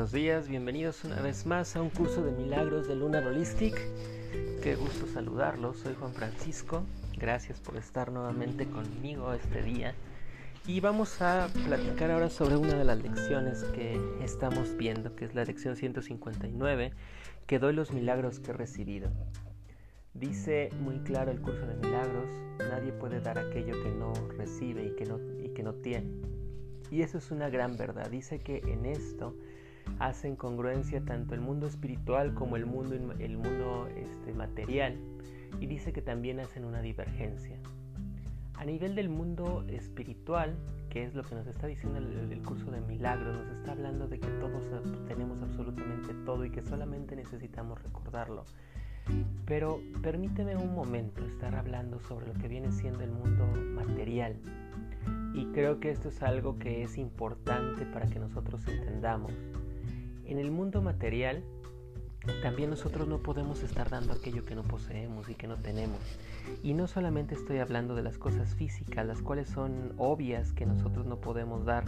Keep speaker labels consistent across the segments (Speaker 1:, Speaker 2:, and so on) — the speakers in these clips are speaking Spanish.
Speaker 1: buenos días, bienvenidos una vez más a un curso de milagros de Lunar Holistic. Qué gusto saludarlos, soy Juan Francisco, gracias por estar nuevamente conmigo este día. Y vamos a platicar ahora sobre una de las lecciones que estamos viendo, que es la lección 159, que doy los milagros que he recibido. Dice muy claro el curso de milagros, nadie puede dar aquello que no recibe y que no, y que no tiene. Y eso es una gran verdad. Dice que en esto hacen congruencia tanto el mundo espiritual como el mundo, el mundo este, material. Y dice que también hacen una divergencia. A nivel del mundo espiritual, que es lo que nos está diciendo el, el, curso de milagros, nos está hablando de que todos tenemos absolutamente todo y que solamente necesitamos recordarlo. Pero permíteme un momento estar hablando sobre lo que viene siendo el mundo material, y creo que esto es algo que es importante para que nosotros entendamos. En el mundo material, también nosotros no podemos estar dando aquello que no poseemos y que no tenemos. Y no solamente estoy hablando de las cosas físicas, las cuales son obvias que nosotros no podemos dar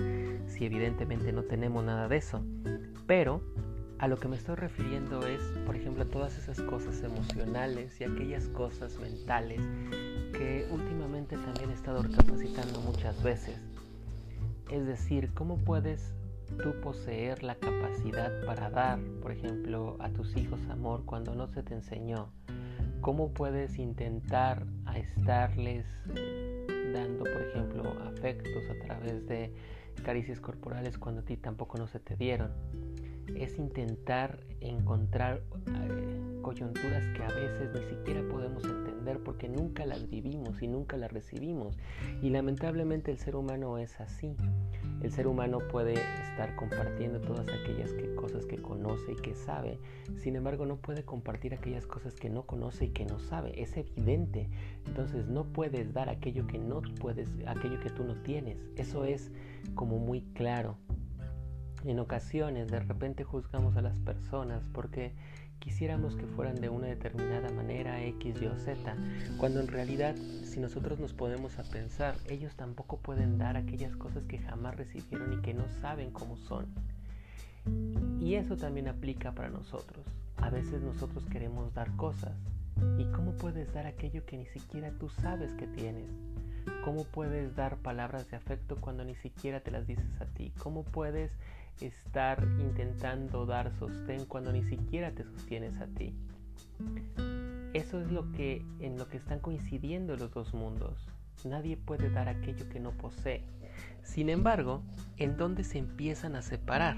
Speaker 1: si evidentemente no tenemos nada de eso. Pero a lo que me estoy refiriendo es, por ejemplo, a todas esas cosas emocionales y aquellas cosas mentales que últimamente también he estado capacitando muchas veces. Es decir, ¿cómo puedes tú poseer la capacidad para dar, por ejemplo, a tus hijos amor cuando no se te enseñó? ¿Cómo puedes intentar a estarles eh, dando, por ejemplo, afectos a través de caricias corporales cuando a ti tampoco no se te dieron? Es intentar encontrar eh, coyunturas que a veces ni siquiera podemos entender porque nunca las vivimos y nunca las recibimos. Y lamentablemente el ser humano es así. El ser humano puede estar compartiendo todas aquellas que, cosas que conoce y que sabe, sin embargo no puede compartir aquellas cosas que no conoce y que no sabe. Es evidente. Entonces no puedes dar aquello que no puedes, aquello que tú no tienes. Eso es como muy claro. En ocasiones de repente juzgamos a las personas porque quisiéramos que fueran de una determinada manera X, Y o Z, cuando en realidad si nosotros nos podemos a pensar, ellos tampoco pueden dar aquellas cosas que jamás recibieron y que no saben cómo son. Y eso también aplica para nosotros. A veces nosotros queremos dar cosas. ¿Y cómo puedes dar aquello que ni siquiera tú sabes que tienes? ¿Cómo puedes dar palabras de afecto cuando ni siquiera te las dices a ti? ¿Cómo puedes estar intentando dar sostén cuando ni siquiera te sostienes a ti. Eso es lo que en lo que están coincidiendo los dos mundos. Nadie puede dar aquello que no posee. Sin embargo, ¿en dónde se empiezan a separar?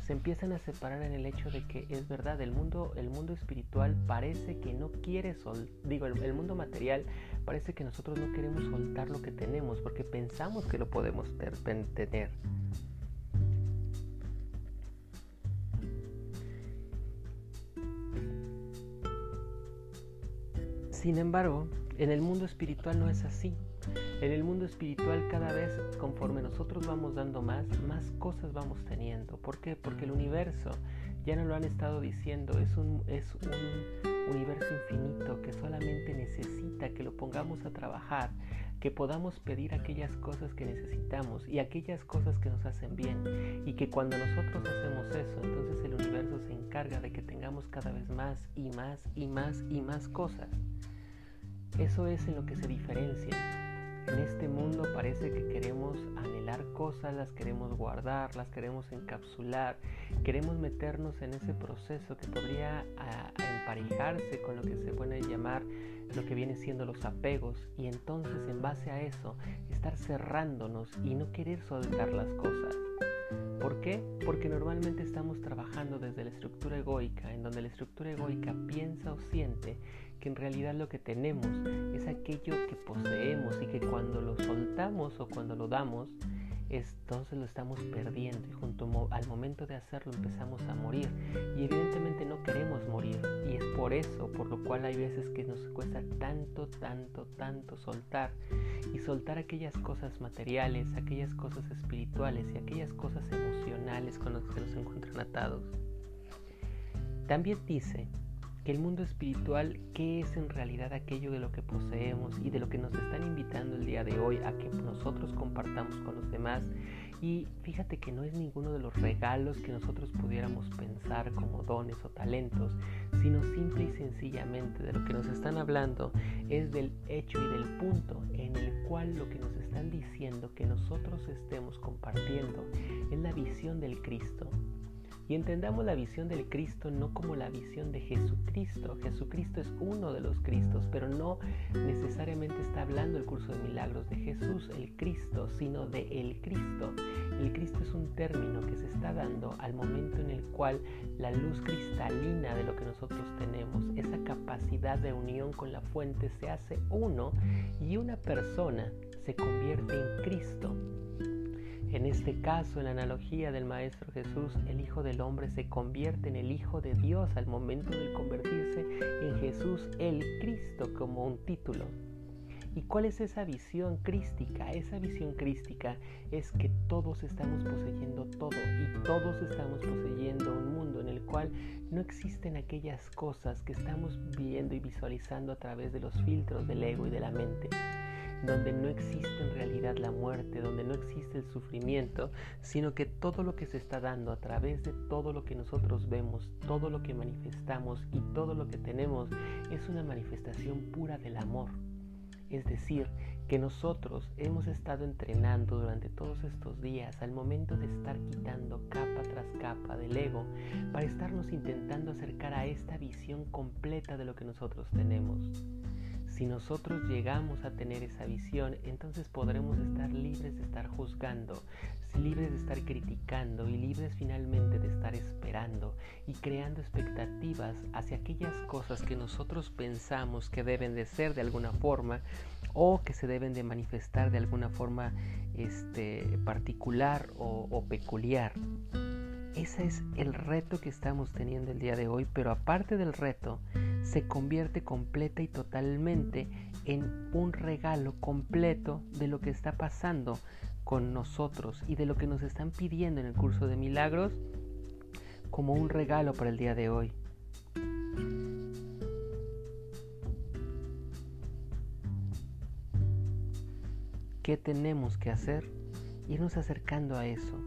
Speaker 1: Se empiezan a separar en el hecho de que es verdad, el mundo, el mundo espiritual parece que no quiere sol, digo, el, mundo material parece que nosotros no queremos soltar lo que tenemos porque pensamos que lo podemos tener. Sin embargo, en el mundo espiritual no es así. En el mundo espiritual cada vez conforme nosotros vamos dando más, más cosas vamos teniendo. ¿Por qué? Porque el universo, ya no lo han estado diciendo, es un, es un universo infinito que solamente necesita que lo pongamos a trabajar, que podamos pedir aquellas cosas que necesitamos y aquellas cosas que nos hacen bien. Y que cuando nosotros hacemos eso, entonces el universo se encarga de que tengamos cada vez más y más y más y más cosas. Eso es en lo que se diferencia. En este mundo parece que queremos anhelar cosas, las queremos guardar, las queremos encapsular, queremos meternos en ese proceso que podría emparejarse con lo que se puede llamar lo que viene siendo los apegos y entonces en base a eso estar cerrándonos y no querer soltar las cosas. ¿Por qué? Porque normalmente estamos trabajando desde la estructura egoica, en donde la estructura egoica piensa o siente que en realidad lo que tenemos es aquello que poseemos y que cuando lo soltamos o cuando lo damos, entonces lo estamos perdiendo y junto al momento de hacerlo empezamos a morir. Y evidentemente no queremos morir y es por eso por lo cual hay veces que nos cuesta tanto tanto tanto soltar y soltar aquellas cosas materiales aquellas cosas espirituales y aquellas cosas emocionales con las que nos encuentran atados. También dice el mundo espiritual, ¿qué es en realidad aquello de lo que poseemos y de lo que nos están invitando el día de hoy a que nosotros compartamos con los demás? Y fíjate que no es ninguno de los regalos que nosotros pudiéramos pensar como dones o talentos, sino simple y sencillamente de lo que nos están hablando es del hecho y del punto en el cual lo que nos están diciendo que nosotros estemos compartiendo es la visión del Cristo, y entendamos la visión del Cristo no como la visión de Jesucristo. Jesucristo es uno de los Cristos, pero no necesariamente está hablando el curso de milagros de Jesús, el Cristo, sino de el Cristo. El Cristo es un término que se está dando al momento en el cual la luz cristalina de lo que nosotros tenemos, esa capacidad de unión con la fuente se hace uno y una persona se convierte en Cristo. En este caso, en la analogía del Maestro Jesús, el Hijo del Hombre se convierte en el Hijo de Dios al momento de convertirse en Jesús el Cristo como un título. ¿Y cuál es esa visión crística? Esa visión crística es que todos estamos poseyendo todo y todos estamos poseyendo un mundo en el cual no existen aquellas cosas que estamos viendo y visualizando a través de los filtros del ego y de la mente donde no existe en realidad la muerte, donde no existe el sufrimiento, sino que todo lo que se está dando a través de todo lo que nosotros vemos, todo lo que manifestamos y todo lo que tenemos es una manifestación pura del amor. Es decir, que nosotros hemos estado entrenando durante todos estos días al momento de estar quitando capa tras capa del ego para estarnos intentando acercar a esta visión completa de lo que nosotros tenemos. Si nosotros llegamos a tener esa visión, entonces podremos estar libres de estar juzgando, libres de estar criticando y libres finalmente de estar esperando y creando expectativas hacia aquellas cosas que nosotros pensamos que deben de ser de alguna forma o que se deben de manifestar de alguna forma este, particular o, o peculiar. Ese es el reto que estamos teniendo el día de hoy, pero aparte del reto, se convierte completa y totalmente en un regalo completo de lo que está pasando con nosotros y de lo que nos están pidiendo en el curso de milagros como un regalo para el día de hoy. ¿Qué tenemos que hacer? Irnos acercando a eso,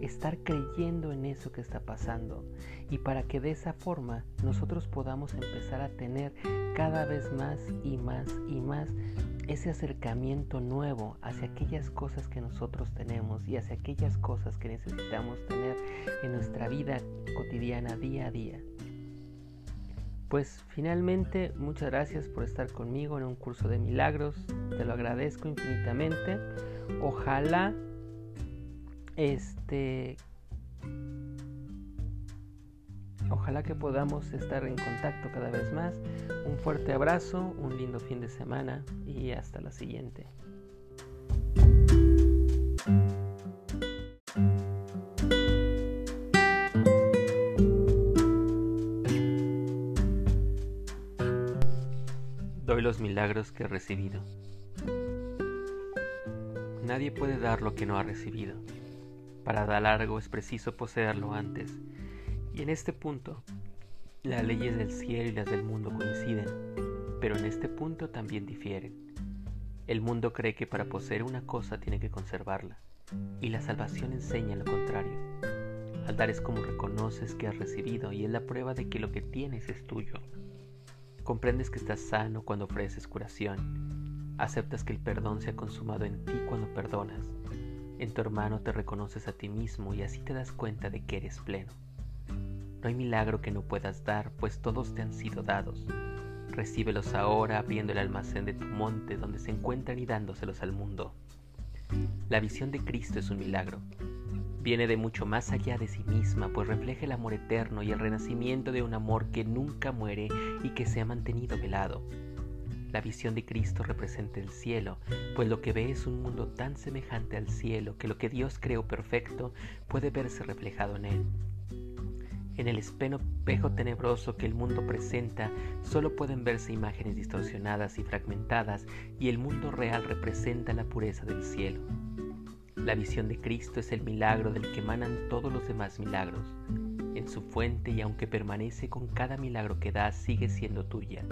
Speaker 1: estar creyendo en eso que está pasando y para que de esa forma nosotros podamos empezar a tener cada vez más y más y más ese acercamiento nuevo hacia aquellas cosas que nosotros tenemos y hacia aquellas cosas que necesitamos tener en nuestra vida cotidiana día a día. Pues finalmente, muchas gracias por estar conmigo en un curso de milagros. Te lo agradezco infinitamente. Ojalá este Ojalá que podamos estar en contacto cada vez más. Un fuerte abrazo, un lindo fin de semana y hasta la siguiente. Doy los milagros que he recibido. Nadie puede dar lo que no ha recibido. Para dar algo es preciso poseerlo antes y en este punto, las leyes del cielo y las del mundo coinciden, pero en este punto también difieren. El mundo cree que para poseer una cosa tiene que conservarla, y la salvación enseña lo contrario. Al dar es como reconoces que has recibido y es la prueba de que lo que tienes es tuyo. Comprendes que estás sano cuando ofreces curación. Aceptas que el perdón se ha consumado en ti cuando perdonas. En tu hermano te reconoces a ti mismo y así te das cuenta de que eres pleno. No hay milagro que no puedas dar, pues todos te han sido dados. Recíbelos ahora abriendo el almacén de tu monte donde se encuentran y dándoselos al mundo. La visión de Cristo es un milagro. Viene de mucho más allá de sí misma, pues refleja el amor eterno y el renacimiento de un amor que nunca muere y que se ha mantenido velado. La visión de Cristo representa el cielo, pues lo que ve es un mundo tan semejante al cielo que lo que Dios creó perfecto puede verse reflejado en él. En el espejo tenebroso que el mundo presenta solo pueden verse imágenes distorsionadas y fragmentadas y el mundo real representa la pureza del cielo. La visión de Cristo es el milagro del que emanan todos los demás milagros. en su fuente y aunque permanece con cada milagro que da, sigue siendo tuya.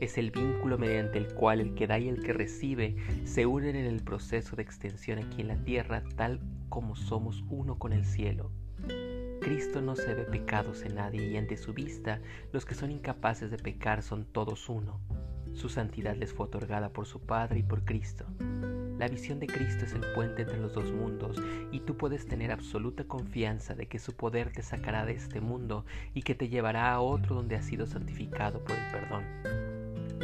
Speaker 1: Es el vínculo mediante el cual el que da y el que recibe se unen en el proceso de extensión aquí en la tierra, tal como somos uno con el cielo. Cristo no se ve pecados en nadie y ante su vista los que son incapaces de pecar son todos uno. Su santidad les fue otorgada por su Padre y por Cristo. La visión de Cristo es el puente entre los dos mundos y tú puedes tener absoluta confianza de que su poder te sacará de este mundo y que te llevará a otro donde has sido santificado por el perdón.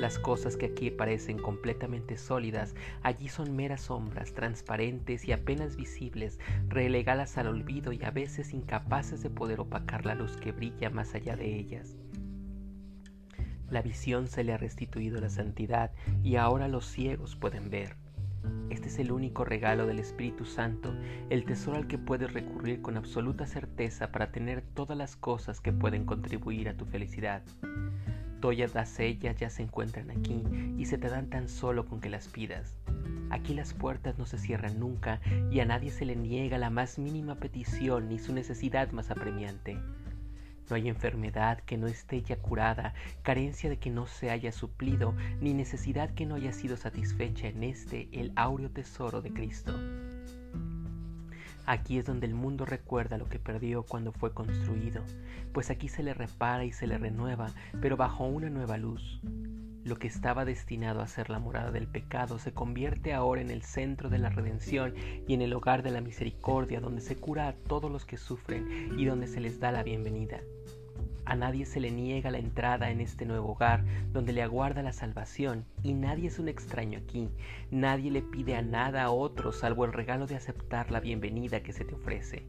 Speaker 1: Las cosas que aquí parecen completamente sólidas, allí son meras sombras, transparentes y apenas visibles, relegadas al olvido y a veces incapaces de poder opacar la luz que brilla más allá de ellas. La visión se le ha restituido la santidad y ahora los ciegos pueden ver. Este es el único regalo del Espíritu Santo, el tesoro al que puedes recurrir con absoluta certeza para tener todas las cosas que pueden contribuir a tu felicidad. Todas las ellas ya se encuentran aquí y se te dan tan solo con que las pidas. Aquí las puertas no se cierran nunca y a nadie se le niega la más mínima petición ni su necesidad más apremiante. No hay enfermedad que no esté ya curada, carencia de que no se haya suplido, ni necesidad que no haya sido satisfecha en este, el áureo tesoro de Cristo. Aquí es donde el mundo recuerda lo que perdió cuando fue construido, pues aquí se le repara y se le renueva, pero bajo una nueva luz. Lo que estaba destinado a ser la morada del pecado se convierte ahora en el centro de la redención y en el hogar de la misericordia, donde se cura a todos los que sufren y donde se les da la bienvenida. A nadie se le niega la entrada en este nuevo hogar donde le aguarda la salvación y nadie es un extraño aquí. Nadie le pide a nada a otro salvo el regalo de aceptar la bienvenida que se te ofrece.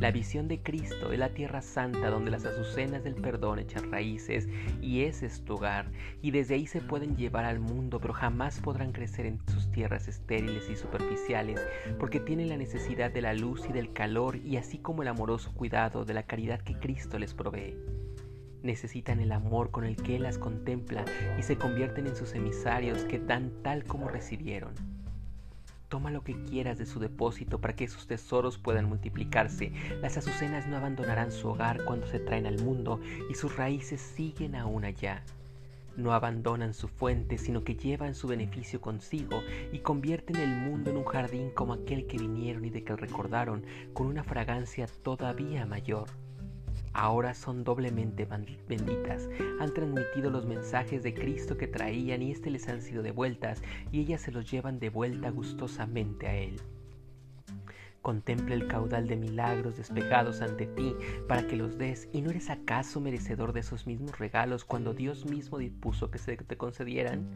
Speaker 1: La visión de Cristo es la tierra santa donde las azucenas del perdón echan raíces y ese es tu hogar y desde ahí se pueden llevar al mundo pero jamás podrán crecer en sus tierras estériles y superficiales porque tienen la necesidad de la luz y del calor y así como el amoroso cuidado de la caridad que Cristo les provee. Necesitan el amor con el que Él las contempla y se convierten en sus emisarios que dan tal como recibieron. Toma lo que quieras de su depósito para que sus tesoros puedan multiplicarse. Las azucenas no abandonarán su hogar cuando se traen al mundo y sus raíces siguen aún allá. No abandonan su fuente, sino que llevan su beneficio consigo y convierten el mundo en un jardín como aquel que vinieron y de que recordaron, con una fragancia todavía mayor ahora son doblemente benditas. Han transmitido los mensajes de Cristo que traían y éste les han sido devueltas y ellas se los llevan de vuelta gustosamente a Él. Contempla el caudal de milagros despegados ante ti para que los des y no eres acaso merecedor de esos mismos regalos cuando Dios mismo dispuso que se te concedieran.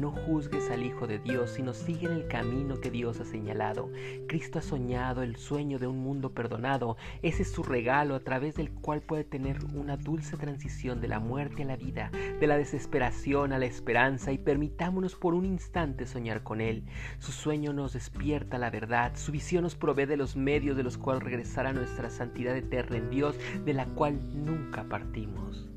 Speaker 1: No juzgues al Hijo de Dios, sino sigue en el camino que Dios ha señalado. Cristo ha soñado el sueño de un mundo perdonado. Ese es su regalo a través del cual puede tener una dulce transición de la muerte a la vida, de la desesperación a la esperanza y permitámonos por un instante soñar con Él. Su sueño nos despierta la verdad, su visión nos provee de los medios de los cuales regresar a nuestra santidad eterna en Dios, de la cual nunca partimos.